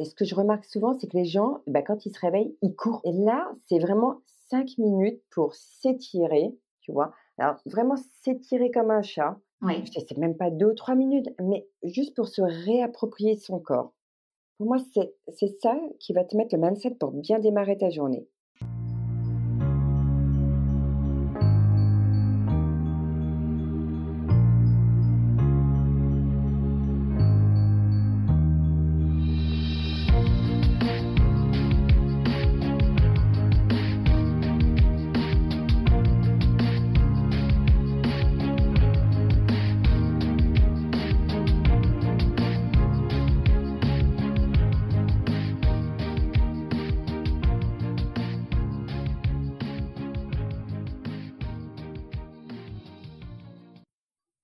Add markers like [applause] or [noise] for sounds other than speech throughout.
Et ce que je remarque souvent, c'est que les gens, bah, quand ils se réveillent, ils courent. Et là, c'est vraiment cinq minutes pour s'étirer, tu vois. Alors, vraiment s'étirer comme un chat. Oui. C'est même pas deux ou trois minutes, mais juste pour se réapproprier son corps. Pour moi, c'est ça qui va te mettre le mindset pour bien démarrer ta journée.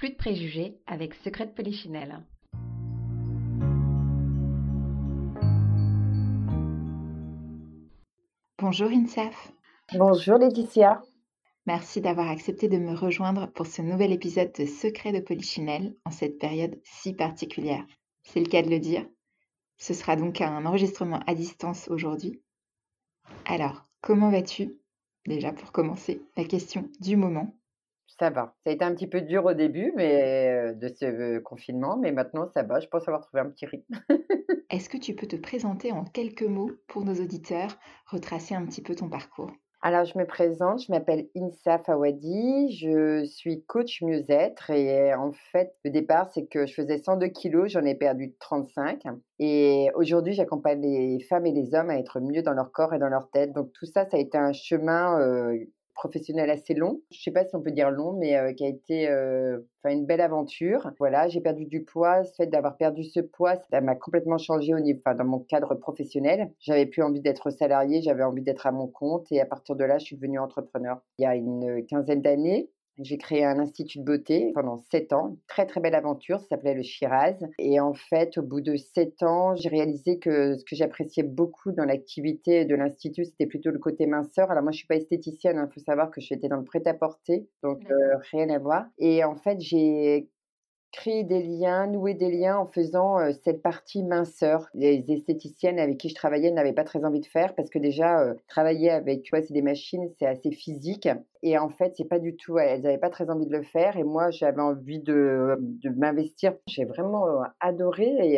Plus de préjugés avec Secret de Polichinelle. Bonjour Insaf. Bonjour Laetitia. Merci d'avoir accepté de me rejoindre pour ce nouvel épisode de Secret de Polichinelle en cette période si particulière. C'est le cas de le dire. Ce sera donc un enregistrement à distance aujourd'hui. Alors, comment vas-tu? Déjà pour commencer, la question du moment. Ça va. Ça a été un petit peu dur au début mais, de ce confinement, mais maintenant ça va. Je pense avoir trouvé un petit rythme. [laughs] Est-ce que tu peux te présenter en quelques mots pour nos auditeurs, retracer un petit peu ton parcours? Alors je me présente, je m'appelle Insa Fawadi, je suis coach mieux-être et en fait le départ c'est que je faisais 102 kilos, j'en ai perdu 35 et aujourd'hui j'accompagne les femmes et les hommes à être mieux dans leur corps et dans leur tête. Donc tout ça, ça a été un chemin professionnel assez long. Je sais pas si on peut dire long, mais qui a été enfin une belle aventure. Voilà, j'ai perdu du poids. Le fait d'avoir perdu ce poids, ça m'a complètement changé au niveau, dans mon cadre professionnel. J'avais plus envie d'être salarié, j'avais envie d'être à mon compte. Et à partir de là, je suis devenue entrepreneur. Il y a une quinzaine d'années, j'ai créé un institut de beauté pendant sept ans, très très belle aventure, ça s'appelait le Shiraz. Et en fait, au bout de sept ans, j'ai réalisé que ce que j'appréciais beaucoup dans l'activité de l'institut, c'était plutôt le côté minceur. Alors moi, je suis pas esthéticienne, il hein, faut savoir que j'étais dans le prêt-à-porter, donc euh, rien à voir. Et en fait, j'ai créer des liens, nouer des liens en faisant cette partie minceur. Les esthéticiennes avec qui je travaillais n'avaient pas très envie de faire parce que déjà travailler avec tu vois c'est des machines, c'est assez physique et en fait c'est pas du tout elles n'avaient pas très envie de le faire et moi j'avais envie de, de m'investir. J'ai vraiment adoré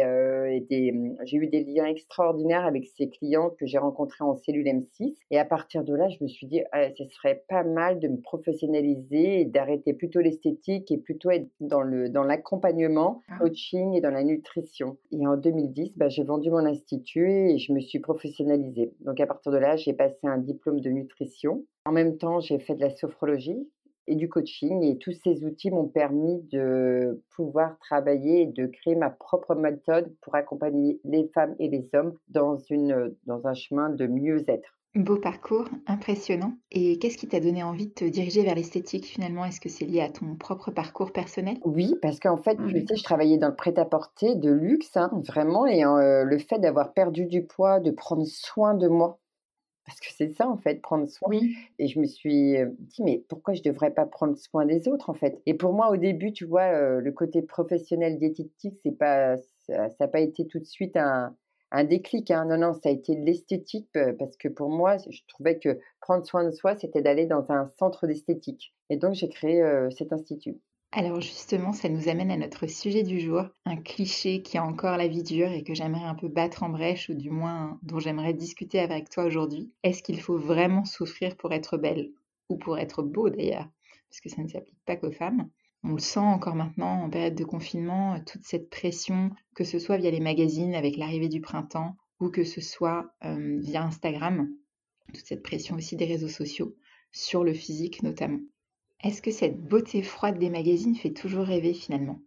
et, mmh, j'ai eu des liens extraordinaires avec ces clients que j'ai rencontrés en cellule M6 et à partir de là je me suis dit «Ah, ce serait pas mal de me professionnaliser et d'arrêter plutôt l'esthétique et plutôt être dans le dans la accompagnement, ah. coaching et dans la nutrition. Et en 2010, bah, j'ai vendu mon institut et je me suis professionnalisée. Donc à partir de là, j'ai passé un diplôme de nutrition. En même temps, j'ai fait de la sophrologie et du coaching et tous ces outils m'ont permis de pouvoir travailler et de créer ma propre méthode pour accompagner les femmes et les hommes dans, une, dans un chemin de mieux-être. Beau parcours, impressionnant. Et qu'est-ce qui t'a donné envie de te diriger vers l'esthétique finalement? Est-ce que c'est lié à ton propre parcours personnel? Oui, parce qu'en fait, tu sais, je travaillais dans le prêt-à-porter de luxe, hein, vraiment, et euh, le fait d'avoir perdu du poids, de prendre soin de moi, parce que c'est ça en fait, prendre soin. Oui. Et je me suis dit, mais pourquoi je ne devrais pas prendre soin des autres en fait? Et pour moi, au début, tu vois, euh, le côté professionnel diététique, c'est pas, ça n'a pas été tout de suite un un déclic. Hein. Non, non, ça a été l'esthétique parce que pour moi, je trouvais que prendre soin de soi, c'était d'aller dans un centre d'esthétique. Et donc, j'ai créé cet institut. Alors justement, ça nous amène à notre sujet du jour, un cliché qui a encore la vie dure et que j'aimerais un peu battre en brèche, ou du moins dont j'aimerais discuter avec toi aujourd'hui. Est-ce qu'il faut vraiment souffrir pour être belle? Ou pour être beau d'ailleurs, parce que ça ne s'applique pas qu'aux femmes. On le sent encore maintenant en période de confinement, toute cette pression, que ce soit via les magazines avec l'arrivée du printemps ou que ce soit euh, via Instagram, toute cette pression aussi des réseaux sociaux, sur le physique notamment. Est-ce que cette beauté froide des magazines fait toujours rêver finalement?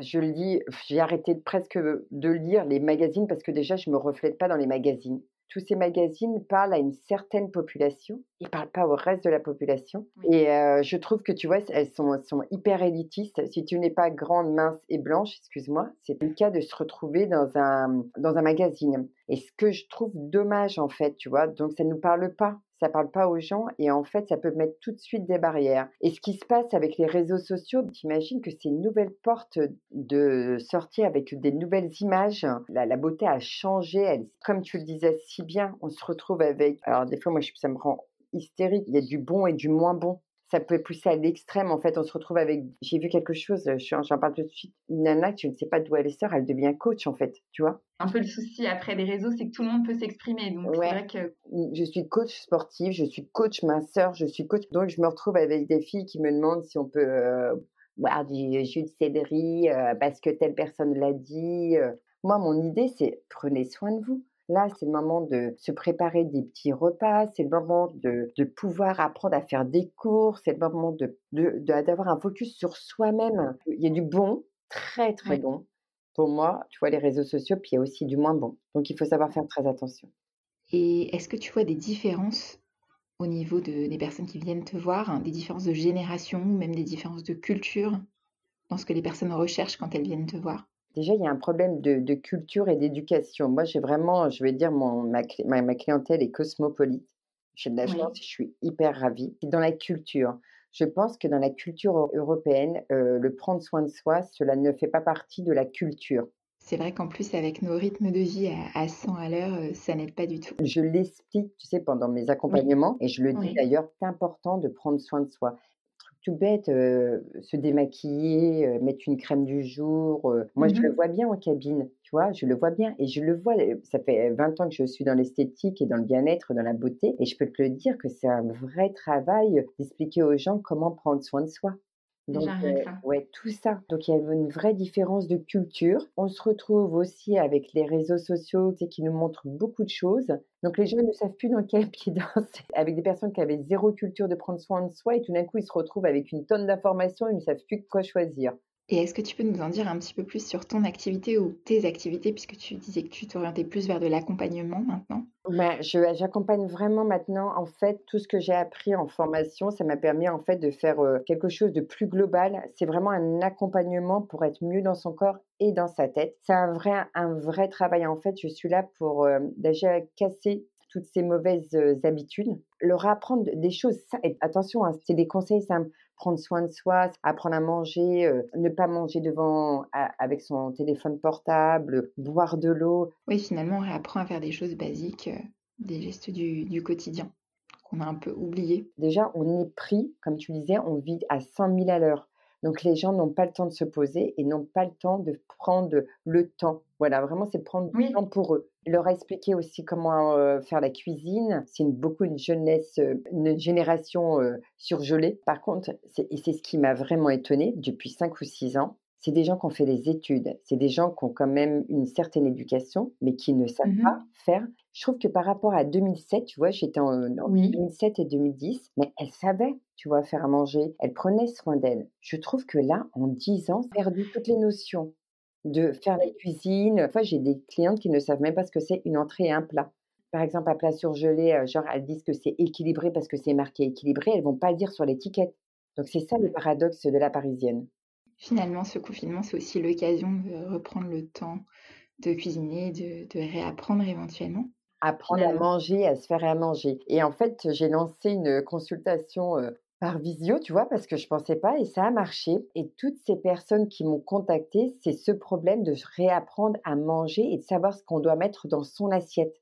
Je le dis, j'ai arrêté presque de lire les magazines parce que déjà, je me reflète pas dans les magazines tous ces magazines parlent à une certaine population, ils ne parlent pas au reste de la population. Et je trouve que, tu vois, elles sont, sont hyper élitistes. Si tu n'es pas grande, mince et blanche, excuse-moi, c'est le cas de se retrouver dans un, dans un magazine. Et ce que je trouve dommage, en fait, tu vois, donc ça ne nous parle pas ça parle pas aux gens et en fait, ça peut mettre tout de suite des barrières. Et ce qui se passe avec les réseaux sociaux, t'imagines que c'est une nouvelle porte de sortie avec des nouvelles images. La, la, beauté a changé. Elle, comme tu le disais si bien, on se retrouve avec. Alors des fois, moi, ça me rend hystérique. Il y a du bon et du moins bon ça peut pousser à l'extrême. En fait, on se retrouve avec. J'ai vu quelque chose, j'en parle tout de suite. Une nana, tu ne sais pas d'où elle sort, elle devient coach, en fait, tu vois. Un peu le souci après les réseaux, c'est que tout le monde peut s'exprimer. Donc, c'est vrai que. Je suis coach sportive, je suis coach minceur, je suis coach. Donc, je me retrouve avec des filles qui me demandent si on peut euh, boire du jus de céleri euh, parce que telle personne l'a dit. Euh. Moi, mon idée, c'est prenez soin de vous. Là, c'est le moment de se préparer des petits repas, c'est le moment de, pouvoir apprendre à faire des cours, c'est le moment de, d'avoir un focus sur soi-même. Il y a du bon, très très bon. Pour moi, tu vois, les réseaux sociaux, puis il y a aussi du moins bon. Donc, il faut savoir faire très attention. Et est-ce que tu vois des différences au niveau de, des personnes qui viennent te voir, hein, des différences de génération, même des différences de culture dans ce que les personnes recherchent quand elles viennent te voir? Déjà, il y a un problème de, culture et d'éducation. Moi, j'ai vraiment, je vais dire, mon, ma, ma, clientèle est cosmopolite. J'ai de la chance, je suis hyper ravie. Dans la culture, je pense que dans la culture européenne, euh, le prendre soin de soi, cela ne fait pas partie de la culture. C'est vrai qu'en plus, avec nos rythmes de vie à, 100 à l'heure, euh, ça n'aide pas du tout. Je l'explique, tu sais, pendant mes accompagnements, et je le dis d'ailleurs, c'est important de prendre soin de soi tout bête, se démaquiller, mettre une crème du jour. moi, je le mmh vois bien en cabine, tu vois, je le vois bien. Et je le vois, ça fait 20 ans que je suis dans l'esthétique et dans le bien-être, dans la beauté. Et je peux te le dire que c'est un vrai travail d'expliquer aux gens comment prendre soin de soi. Donc, ouais, tout ça. Donc, il y a une vraie différence de culture. On se retrouve aussi avec les réseaux sociaux qui nous montrent beaucoup de choses. Donc, les gens ne savent plus dans quel [laughs] pied danser. Avec des personnes qui avaient zéro culture de prendre soin de soi et tout d'un coup, ils se retrouvent avec une tonne d'informations et ils ne savent plus quoi choisir. Et est-ce que tu peux nous en dire un petit peu plus sur ton activité ou tes activités, puisque tu disais que tu t'orientais plus vers de l'accompagnement maintenant? Bah, J'accompagne vraiment maintenant, en fait, tout ce que j'ai appris en formation, ça m'a permis en fait de faire euh, quelque chose de plus global. C'est vraiment un accompagnement pour être mieux dans son corps et dans sa tête. C'est un vrai, un vrai travail. En fait, je suis là pour euh, déjà casser toutes ces mauvaises euh, habitudes, leur apprendre des choses. attention, hein, c'est des conseils simples prendre soin de soi, apprendre à manger, euh, ne pas manger devant avec son téléphone portable, boire de l'eau. Oui, finalement, on réapprend à faire des choses basiques, euh, des gestes du, quotidien qu'on a un peu oubliés. Déjà, on est pris, comme tu disais, on vit à 100 000 à l'heure. Donc les gens n'ont pas le temps de se poser et n'ont pas le temps de prendre le temps. Voilà, vraiment, c'est prendre du temps pour eux. Leur expliquer aussi comment euh, faire la cuisine. C'est beaucoup une jeunesse, euh, une génération euh, surgelée. Par contre, et c'est ce qui m'a vraiment étonnée depuis 5 ou 6 ans, c'est des gens qui ont fait des études, c'est des gens qui ont quand même une certaine éducation, mais qui ne savent mmh pas faire. Je trouve que par rapport à 2007, tu vois, j'étais en, 2007 et 2010, mais elles savaient, tu vois, faire à manger, elles prenaient soin d'elles. Je trouve que là, en 10 ans, perdu toutes les notions de faire la cuisine. Enfin, j'ai des clientes qui ne savent même pas ce que c'est une entrée et un plat. Par exemple, un plat surgelé, euh, genre elles disent que c'est équilibré parce que c'est marqué équilibré, elles vont pas le dire sur l'étiquette. Donc c'est ça le paradoxe de la parisienne. Finalement, ce confinement, c'est aussi l'occasion de reprendre le temps de cuisiner, de, réapprendre éventuellement. Apprendre à manger, à se faire à manger. Et en fait, j'ai lancé une consultation par visio, tu vois, parce que je ne pensais pas et ça a marché. Et toutes ces personnes qui m'ont contacté, c'est ce problème de réapprendre à manger et de savoir ce qu'on doit mettre dans son assiette.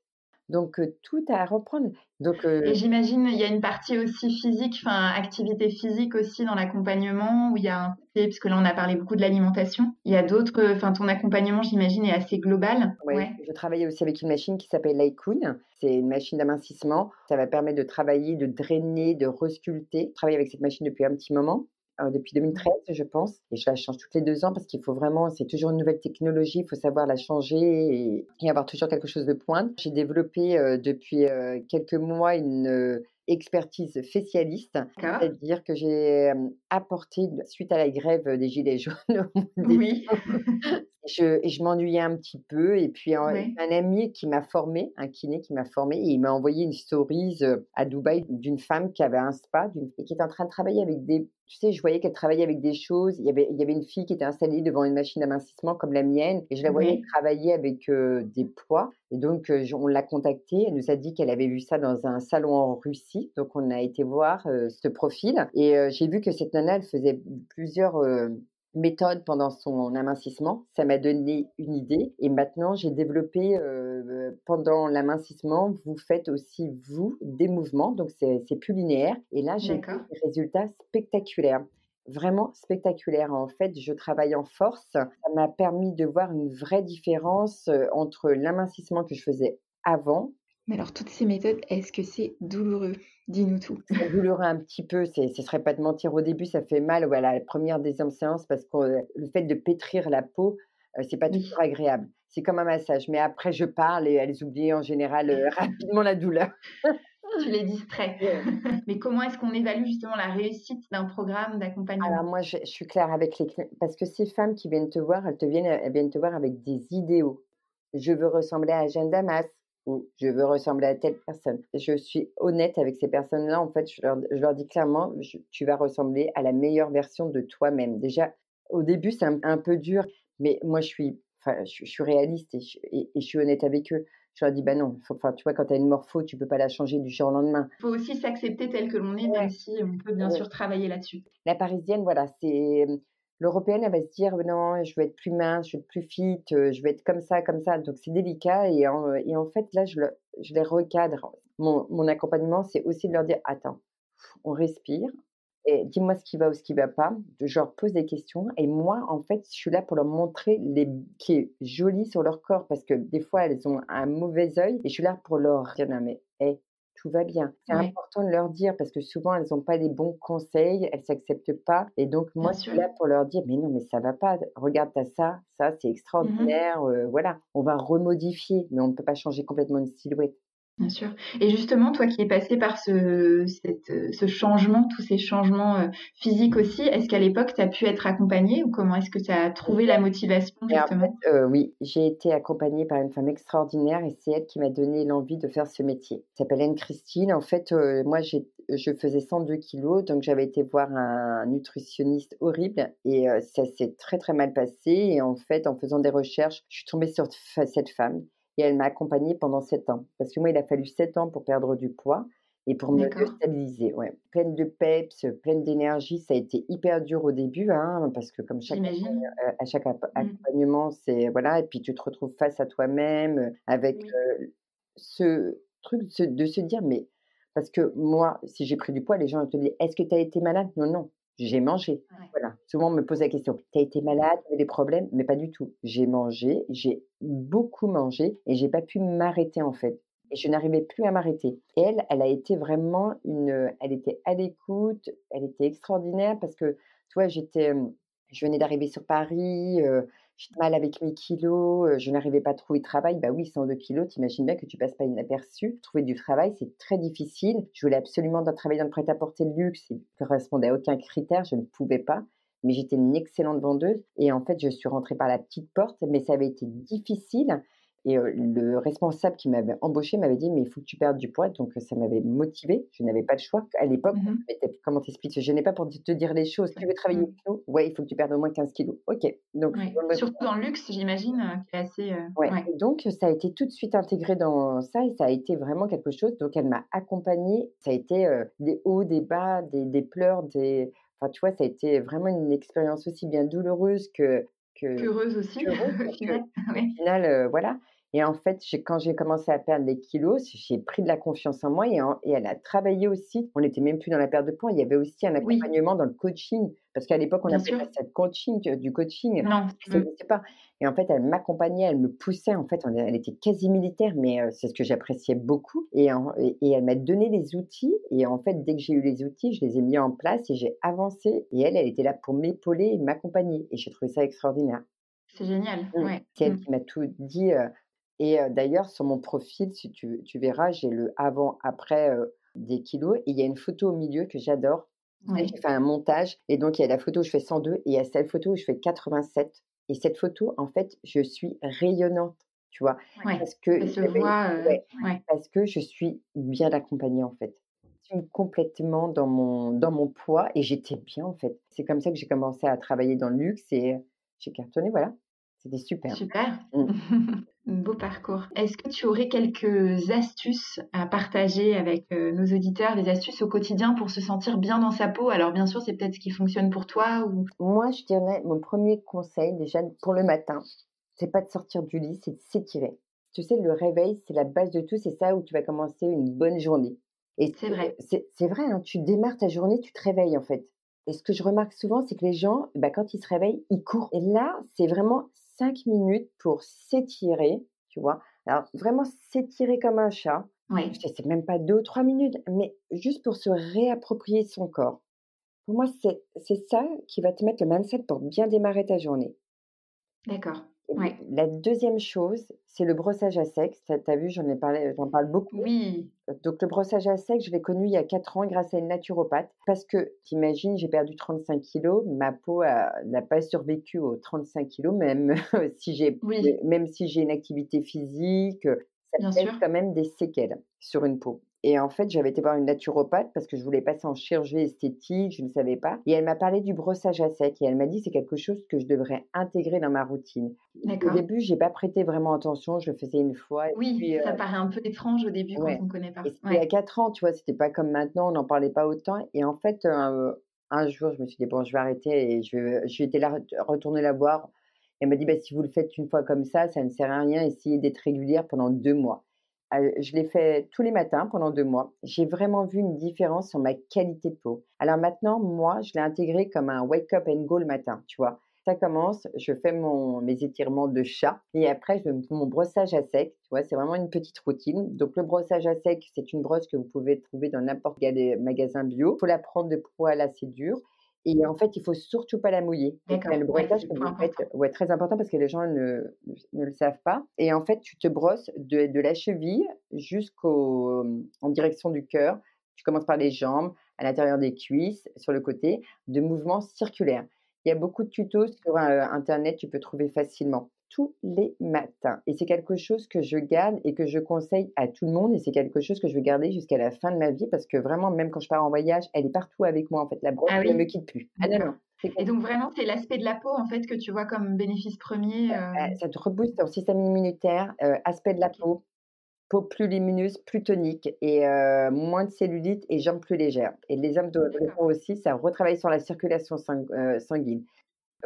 Donc tout à reprendre. Donc, Et j'imagine il y a une partie aussi physique, enfin activité physique aussi dans l'accompagnement où il y a un parce que là on a parlé beaucoup de l'alimentation. Il y a d'autres, enfin ton accompagnement j'imagine est assez global. Ouais. Je travaillais aussi avec une machine qui s'appelle Laikun. C'est une machine d'amincissement. Ça va permettre de travailler, de drainer, de resculpter. Je travaille avec cette machine depuis un petit moment. Euh, depuis 2013, je pense. Et je la change toutes les deux ans parce qu'il faut vraiment, c'est toujours une nouvelle technologie, il faut savoir la changer et, avoir toujours quelque chose de pointe. J'ai développé euh, depuis euh, quelques mois une expertise facialiste, c'est-à-dire que j'ai apporté, suite à la grève des Gilets jaunes, oui. [laughs] je, je m'ennuyais un petit peu. Et puis, un, un ami qui m'a formé, un kiné qui m'a formé, il m'a envoyé une stories à Dubaï d'une femme qui avait un spa et qui était en train de travailler avec des tu sais, je voyais qu'elle travaillait avec des choses. Il y, avait, il y avait une fille qui était installée devant une machine d'amincissement comme la mienne et je la voyais travailler avec des poids. Et donc, on l'a contactée. Elle nous a dit qu'elle avait vu ça dans un salon en Russie. Donc, on a été voir ce profil et j'ai vu que cette nana, elle faisait plusieurs méthode pendant son amincissement. Ça m'a donné une idée. Et maintenant, j'ai développé, pendant l'amincissement, vous faites aussi, vous, des mouvements. Donc, c'est plus linéaire. Et là, j'ai des résultats spectaculaires. Vraiment spectaculaires. En fait, je travaille en force. Ça m'a permis de voir une vraie différence euh, entre l'amincissement que je faisais avant mais alors, toutes ces méthodes, est-ce que c'est douloureux? Dis-nous tout. C'est douloureux un petit peu, ce ne serait pas de mentir. Au début, ça fait mal, voilà, la première, deuxième séance, parce que euh, le fait de pétrir la peau, euh, c'est pas toujours agréable. C'est comme un massage. Mais après, je parle et elles oublient en général euh, [laughs] rapidement la douleur. [laughs] tu les distrais. [laughs] Mais comment est-ce qu'on évalue justement la réussite d'un programme d'accompagnement? Alors moi, je, suis claire avec les parce que ces femmes qui viennent te voir, elles, te viennent, elles viennent te voir avec des idéaux. Je veux ressembler à Jeanne Damas je veux ressembler à telle personne. Je suis honnête avec ces personnes-là. En fait, je leur, dis clairement, tu vas ressembler à la meilleure version de toi-même. Déjà, au début, c'est un, peu dur, mais moi, je suis, enfin, je, suis réaliste et je, suis honnête avec eux. Je leur dis, bah non, enfin, tu vois, quand tu as une morpho, tu peux pas la changer du jour au lendemain. Il faut aussi s'accepter tel que l'on est, même si on peut bien sûr travailler là-dessus. La parisienne, voilà, c'est L'européenne, elle va se dire non, je veux être plus mince, je veux être plus fit, je veux être comme ça, comme ça. Donc c'est délicat et en, et en, fait là, je, je les recadre. Mon, mon accompagnement, c'est aussi de leur dire attends, on respire et dis-moi ce qui va ou ce qui va pas. Je leur pose des questions et moi, en fait, je suis là pour leur montrer les qui est joli sur leur corps parce que des fois elles ont un mauvais œil et je suis là pour leur dire non mais hey, tout va bien. C'est important de leur dire parce que souvent elles n'ont pas les bons conseils, elles s'acceptent pas. Et donc moi je suis là pour leur dire mais non mais ça va pas. Regarde as ça, ça c'est mmh extraordinaire. voilà, on va remodifier, mais on ne peut pas changer complètement une silhouette. Bien sûr. Et justement, toi qui es passé par ce, ce changement, tous ces changements euh, physiques aussi, est-ce qu'à l'époque, tu as pu être accompagnée ou comment est-ce que tu as trouvé la motivation justement? euh, Oui, j'ai été accompagnée par une femme extraordinaire et c'est elle qui m'a donné l'envie de faire ce métier. Elle s'appelle Anne-Christine. En fait, euh, moi, je faisais 102 kilos, donc j'avais été voir un nutritionniste horrible et ça s'est très très mal passé. Et en fait, en faisant des recherches, je suis tombée sur cette femme et elle m'a accompagnée pendant sept ans. Parce que moi, il a fallu sept ans pour perdre du poids et pour me stabiliser. Ouais. Pleine de peps, pleine d'énergie. Ça a été hyper dur au début, hein, parce que comme chaque, euh, à chaque mmh. accompagnement, c'est voilà, et puis tu te retrouves face à toi-même euh, avec euh, ce truc de se, dire, mais parce que moi, si j'ai pris du poids, les gens te disent, est-ce que tu as été malade? Non, non j'ai mangé. Voilà. Souvent, on me pose la question, tu as été malade, tu as des problèmes? Mais pas du tout. J'ai mangé, j'ai beaucoup mangé et j'ai pas pu m'arrêter en fait. Et je n'arrivais plus à m'arrêter. Et elle, elle a été vraiment une, elle était à l'écoute, elle était extraordinaire parce que, tu vois, j'étais, je venais d'arriver sur Paris, J'étais mal avec mes kilos, je n'arrivais pas à trouver de travail. Bah oui, 102 kilos, t'imagines bien que tu passes pas inaperçu. Trouver du travail, c'est très difficile. Je voulais absolument travailler dans le prêt-à-porter de luxe. Il ne correspondait à aucun critère, je ne pouvais pas. Mais j'étais une excellente vendeuse. Et en fait, je suis rentrée par la petite porte, mais ça avait été difficile. Et le responsable qui m'avait embauché m'avait dit Mais il faut que tu perdes du poids. Donc ça m'avait motivé. Je n'avais pas le choix. À l'époque, mmh comment t'expliques Je n'ai pas pour te dire les choses. Tu veux travailler mmh. kilos? Ouais, il faut que tu perdes au moins 15 kilos. Ok. Donc, Surtout dans le luxe, j'imagine, qui est assez. ouais. donc ça a été tout de suite intégré dans ça et ça a été vraiment quelque chose. Donc elle m'a accompagnée. Ça a été des hauts, des bas, des, des pleurs, des. Enfin, tu vois, ça a été vraiment une expérience aussi bien douloureuse que Heureuse aussi. [laughs] au final, voilà. Et en fait, quand j'ai commencé à perdre les kilos, j'ai pris de la confiance en moi et, et, elle a travaillé aussi. On n'était même plus dans la perte de poids. Il y avait aussi un accompagnement dans le coaching. Parce qu'à l'époque, on appelait ça coaching, du coaching. Non. Je ne sais pas. Et en fait, elle m'accompagnait, elle me poussait. En fait, elle était quasi militaire, mais c'est ce que j'appréciais beaucoup. Et, et, elle m'a donné les outils. Et en fait, dès que j'ai eu les outils, je les ai mis en place et j'ai avancé. Et elle, elle était là pour m'épauler et m'accompagner. Et j'ai trouvé ça extraordinaire. C'est génial. Mmh. Ouais. C'est elle mmh. qui m'a tout dit. Et d'ailleurs, sur mon profil, si tu, tu verras, j'ai le avant-après des kilos et il y a une photo au milieu que j'adore. Ouais. J'ai fait un montage et donc il y a la photo où je fais 102 et il y a cette photo où je fais 87. Et cette photo, en fait, je suis rayonnante, tu vois, parce que ouais, ouais. parce que je suis bien accompagnée en fait. Je suis complètement dans mon dans mon poids et j'étais bien en fait. C'est comme ça que j'ai commencé à travailler dans le luxe et j'ai cartonné, voilà. C'était super. Super. [laughs] Mmh. Beau parcours. Est-ce que tu aurais quelques astuces à partager avec, heu, nos auditeurs, des astuces au quotidien pour se sentir bien dans sa peau? Alors bien sûr, c'est peut-être ce qui fonctionne pour toi ou Moi, je dirais mon premier conseil déjà pour le matin, c'est pas de sortir du lit, c'est de s'étirer. Tu sais, le réveil, c'est la base de tout, c'est ça où tu vas commencer une bonne journée. Et C'est vrai. C'est c'est vrai, hein, tu démarres ta journée, tu te réveilles en fait. Et ce que je remarque souvent, c'est que les gens, bah, quand ils se réveillent, ils courent. Et là, c'est vraiment cinq minutes pour s'étirer, tu vois? Alors, vraiment s'étirer comme un chat. ouais, Je sais, c'est même pas deux ou trois minutes, mais juste pour se réapproprier son corps. Pour moi, c'est c'est ça qui va te mettre le mindset pour bien démarrer ta journée. d'accord. Ouais. La deuxième chose, c'est le brossage à sec. Tu as vu, j'en ai parlé, j'en parle beaucoup. Oui, Donc, le brossage à sec, je l'ai connu il y a 4 ans grâce à une naturopathe. Parce que, t'imagines, j'ai perdu 35 kilos. Ma peau n'a pas survécu aux 35 kilos, même [laughs] si j'ai Oui. même si j'ai une activité physique, ça Bien sûr. quand même des séquelles sur une peau. Et en fait, j'avais été voir une naturopathe parce que je voulais passer en chirurgie esthétique, je ne savais pas. Et elle m'a parlé du brossage à sec et elle m'a dit c'est quelque chose que je devrais intégrer dans ma routine. Au début, j'ai pas prêté vraiment attention, je le faisais une fois. Oui, puis, ça euh, paraît un peu étrange au début ouais. quand on ne connaît pas. et c'était il y a Ouais. 4 ans, tu vois, c'était pas comme maintenant, on n'en parlait pas autant. Et en fait, un, un jour, je me suis dit, bon, je vais arrêter. Et je, vais- j'ai été là, retourner la voir. Elle m'a dit, bah, si vous le faites une fois comme ça, ça ne sert à rien. Essayez d'être régulière pendant deux mois. Euh, je l'ai fait tous les matins pendant deux mois. J'ai vraiment vu une différence sur ma qualité de peau. Alors maintenant, moi, je l'ai intégré comme un wake up and go le matin, tu vois. Ça commence, je fais mon, mes étirements de chat et après, je mon brossage à sec. Tu vois, c'est vraiment une petite routine. Donc, le brossage à sec, c'est une brosse que vous pouvez trouver dans n'importe quel magasin bio. Il faut la prendre de poil assez dur. Et en fait, il faut surtout pas la mouiller. Donc, le ouais, brossage c'est que le point vous faites, important. ouais, très important parce que les gens ne, ne le savent pas. Et en fait, tu te brosses de, de la cheville jusqu'au en direction du cœur. Tu commences par les jambes, à l'intérieur des cuisses, sur le côté, de mouvements circulaires. Il y a beaucoup de tutos sur euh, Internet, tu peux trouver facilement tous les matins. Et c'est quelque chose que je garde et que je conseille à tout le monde. Et c'est quelque chose que je vais garder jusqu'à la fin de ma vie parce que vraiment, même quand je pars en voyage, elle est partout avec moi. En fait, la brosse, Ah elle ne me quitte plus. Ah non, non. Et donc vraiment, c'est l'aspect de la peau en fait que tu vois comme bénéfice premier. Euh, euh, ça te rebooste ton système immunitaire, euh, aspect de la peau, peau plus lumineuse, plus tonique et euh, moins de cellulite et jambes plus légères. Et les hommes doivent aussi, ça retravaille sur la circulation sang- sanguine.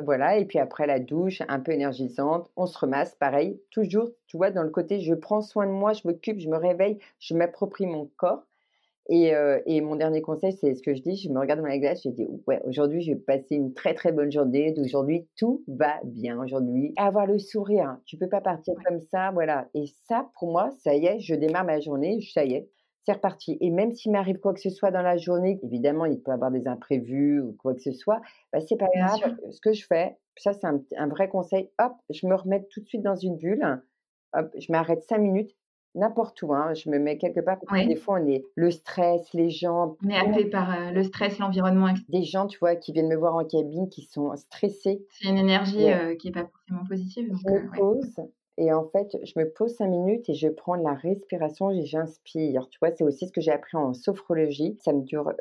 Voilà, et puis après la douche, un peu énergisante, on se remasse, pareil, toujours, tu vois, dans le côté, je prends soin de moi, je m'occupe, je me réveille, je m'approprie mon corps. Et, euh, et mon dernier conseil, c'est ce que je dis, je me regarde dans la glace, je dis, ouais, aujourd'hui, je vais passer une très très bonne journée, d'aujourd'hui, tout va bien aujourd'hui. Avoir le sourire, tu peux pas partir Ouais. comme ça, voilà. Et ça, pour moi, ça y est, je démarre ma journée, ça y est, c'est reparti. Et même s'il m'arrive quoi que ce soit dans la journée, évidemment, il peut y avoir des imprévus ou quoi que ce soit, bah, c'est pas Bien grave. sûr. Ce que je fais, ça c'est un, un vrai conseil, hop, je me remets tout de suite dans une bulle, hop, je m'arrête cinq minutes, n'importe où, hein, je me mets quelque part, parce que Oui. des fois on est le stress, les gens, On est happé par euh, le stress, l'environnement, etc. des gens, tu vois, qui viennent me voir en cabine, qui sont stressés. C'est une énergie Ouais. euh, qui n'est pas forcément positive. Donc, Je me euh, ouais. Et en fait, je me pose cinq minutes et je prends de la respiration et j'inspire. Tu vois, c'est aussi ce que j'ai appris en sophrologie. Ça me dure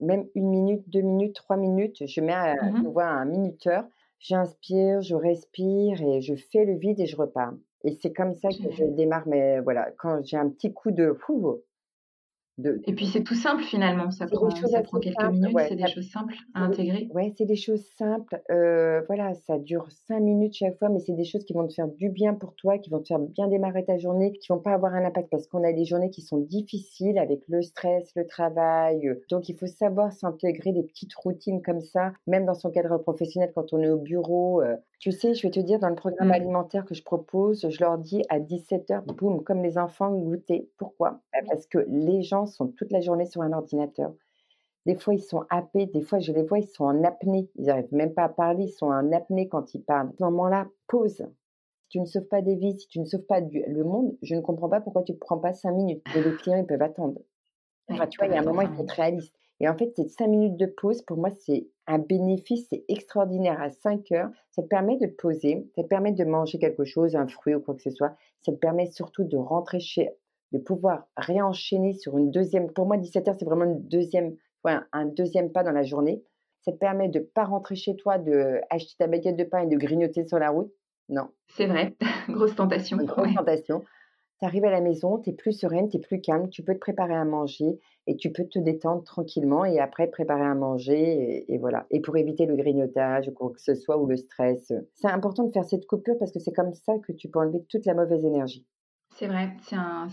même une minute, deux minutes, trois minutes. Je mets, à, Mhm. tu vois, un minuteur. J'inspire, je respire et je fais le vide et je repars. Et c'est comme ça que je démarre. Mais voilà, quand j'ai un petit coup de, fou, de, Et puis c'est tout simple finalement. Ça prend, ça quelques minutes. ouais, C'est des choses simples à intégrer. Ouais, c'est des choses simples. euh, voilà, ça dure cinq minutes chaque fois, mais c'est des choses qui vont te faire du bien pour toi, qui vont te faire bien démarrer ta journée, qui vont pas avoir un impact parce qu'on a des journées qui sont difficiles avec le stress, le travail. euh, Donc, il faut savoir s'intégrer des petites routines comme ça, même dans son cadre professionnel quand on est au bureau. euh. Tu sais, je vais te dire, dans le programme Mm. alimentaire que je propose, je leur dis à 17h, boum, comme les enfants, goûter. Pourquoi? Bah. Parce que les gens sont toute la journée sur un ordinateur. Des fois, ils sont happés. Des fois, je les vois, ils sont en apnée. Ils n'arrivent même pas à parler. Ils sont en apnée quand ils parlent. À ce moment-là, pause. Si tu ne sauves pas des vies, si tu ne sauves pas du- le monde, je ne comprends pas pourquoi tu ne prends pas cinq minutes. Et les clients, ils peuvent attendre. Enfin, tu vois, il y a un moment, il faut être réaliste. Et en fait, ces cinq minutes de pause, pour moi, c'est un bénéfice, c'est extraordinaire. À 5 heures, ça te permet de te poser, ça te permet de manger quelque chose, un fruit ou quoi que ce soit. Ça te permet surtout de rentrer chez, de pouvoir réenchaîner sur une deuxième. Pour moi, 17 heures, c'est vraiment une deuxième, ouais, un deuxième pas dans la journée. Ça te permet de ne pas rentrer chez toi, de acheter ta baguette de pain et de grignoter sur la route? Non. C'est vrai, [laughs] grosse tentation. grosse tentation. Tu arrives à la maison, tu es plus sereine, tu es plus calme, tu peux te préparer à manger et tu peux te détendre tranquillement et après préparer à manger et, voilà. Et pour éviter le grignotage ou quoi que ce soit ou le stress, c'est important de faire cette coupure parce que c'est comme ça que tu peux enlever toute la mauvaise énergie. C'est vrai,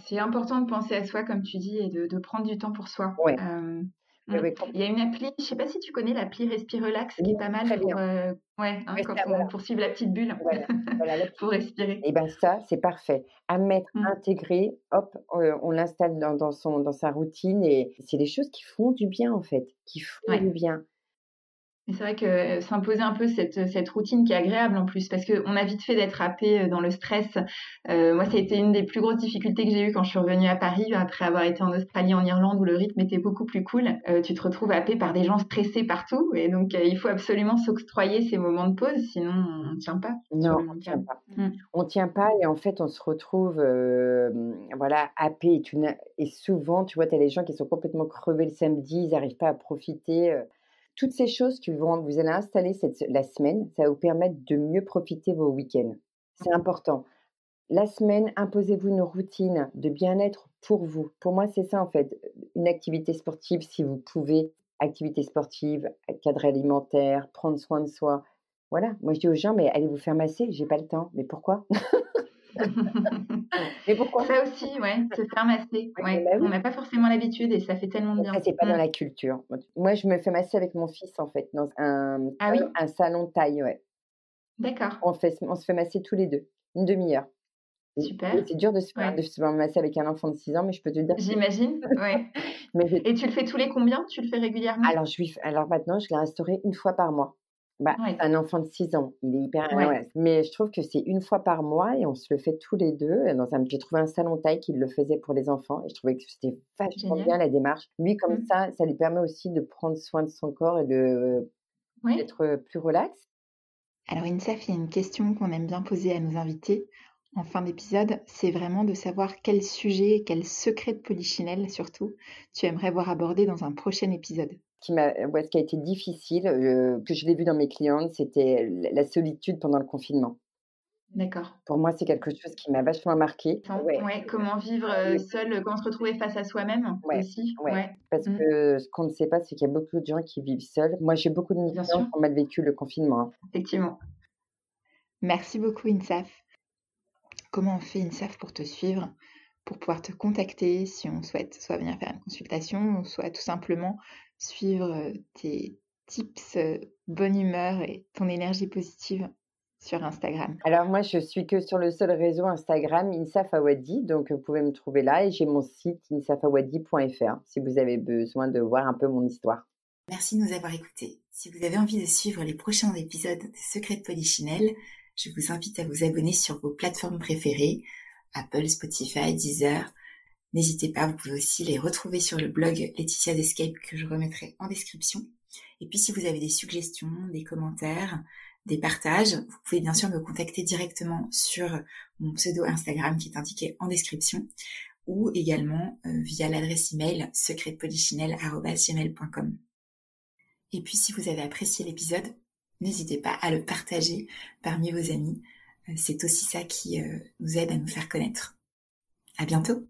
c'est important de penser à soi, comme tu dis, et de, prendre du temps pour soi. Ouais. Mmh. Il y a une appli, je ne sais pas si tu connais l'appli Respirelax, qui est pas mal pour, euh, ouais, hein, quand on, suivre la petite bulle [laughs] pour respirer. Et bien ça, c'est parfait. À mettre, mmh. intégré, hop, euh, on l'installe dans, dans, son, dans sa routine et c'est des choses qui font du bien en fait, qui font du bien c'est vrai que s'imposer un peu cette, cette, routine qui est agréable en plus, parce qu'on a vite fait d'être happé dans le stress. Euh, moi, ça a été une des plus grosses difficultés que j'ai eues quand je suis revenue à Paris, après avoir été en Australie, en Irlande, où le rythme était beaucoup plus cool. Euh, tu te retrouves happé par des gens stressés partout, et donc euh, il faut absolument s'octroyer ces moments de pause, sinon on ne tient pas. Non, on ne tient pas. Mmh. On tient pas, et en fait, on se retrouve voilà, happé. Et, et souvent, tu vois, tu as les gens qui sont complètement crevés le samedi, ils n'arrivent pas à profiter toutes ces choses que vous allez installer cette, la semaine, ça va vous permettre de mieux profiter vos week-ends. C'est important. La semaine, imposez-vous une routine de bien-être pour vous. Pour moi, c'est ça en fait. Une activité sportive, si vous pouvez, activité sportive, cadre alimentaire, prendre soin de soi. Voilà, moi je dis aux gens, mais allez vous faire masser, j'ai pas le temps. Mais pourquoi? [laughs] [laughs] Mais pourquoi Ça aussi, ouais, se faire masser. Ouais. Bah On n'a pas forcément l'habitude et ça fait tellement de bien. c'est pas dans la culture. Moi, je me fais masser avec mon fils, en fait, dans un, ah, oui? un salon de taille, ouais. D'accord. On, fait, on se fait masser tous les deux, une demi-heure. Super. C'est dur de se, faire, de se masser avec un enfant de 6 ans, mais je peux te dire. J'imagine, ouais. [laughs] Et tu le fais tous les combien? Tu le fais régulièrement? Alors, je lui... alors maintenant, je l'ai instauré une fois par mois. Bah, un enfant de 6 ans, il est hyper Mais je trouve que c'est une fois par mois et on se le fait tous les deux. Dans un... J'ai trouvé un salon taille qui le faisait pour les enfants et je trouvais que c'était vachement bien la démarche. Lui, comme mmh. ça, ça lui permet aussi de prendre soin de son corps et de d'être plus relax. Alors Insaf, il y a une question qu'on aime bien poser à nos invités en fin d'épisode, c'est vraiment de savoir quel sujet, quel secret de Polichinelle surtout, tu aimerais voir abordé dans un prochain épisode qui m'a, ce qui a été difficile, euh, que je l'ai vu dans mes clientes, c'était la solitude pendant le confinement. D'accord. Pour moi, c'est quelque chose qui m'a vachement marqué. Ouais. comment vivre euh, seul, comment se retrouver face à soi-même aussi. Ouais. Parce mmh. que ce qu'on ne sait pas, c'est qu'il y a beaucoup de gens qui vivent seuls. Moi, j'ai beaucoup de clients qui ont mal vécu le confinement. Hein. Effectivement. Merci beaucoup, Insaf. Comment on fait, Insaf, pour te suivre pour pouvoir te contacter si on souhaite soit venir faire une consultation, soit tout simplement suivre euh, tes tips euh, bonne humeur et ton énergie positive sur Instagram Alors moi, je suis que sur le seul réseau Instagram Insafawadi, donc vous pouvez me trouver là et j'ai mon site insafawadi.fr si vous avez besoin de voir un peu mon histoire. Merci de nous avoir écoutés. Si vous avez envie de suivre les prochains épisodes des Secrets de Polichinelle, je vous invite à vous abonner sur vos plateformes préférées, Apple, Spotify, Deezer, N'hésitez pas, vous pouvez aussi les retrouver sur le blog Laetitia's Escape que je remettrai en description. Et puis si vous avez des suggestions, des commentaires, des partages, vous pouvez bien sûr me contacter directement sur mon pseudo Instagram qui est indiqué en description ou également euh, via l'adresse email secretpolichinelle.com. Et puis si vous avez apprécié l'épisode, n'hésitez pas à le partager parmi vos amis. Euh, c'est aussi ça qui euh, nous aide à nous faire connaître. À bientôt!